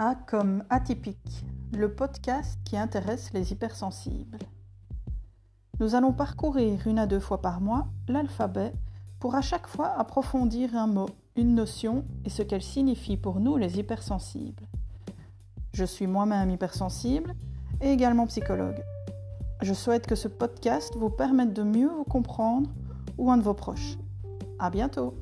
A comme atypique, le podcast qui intéresse les hypersensibles. Nous allons parcourir une à deux fois par mois l'alphabet pour à chaque fois approfondir un mot, une notion et ce qu'elle signifie pour nous les hypersensibles. Je suis moi-même hypersensible et également psychologue. Je souhaite que ce podcast vous permette de mieux vous comprendre ou un de vos proches. À bientôt!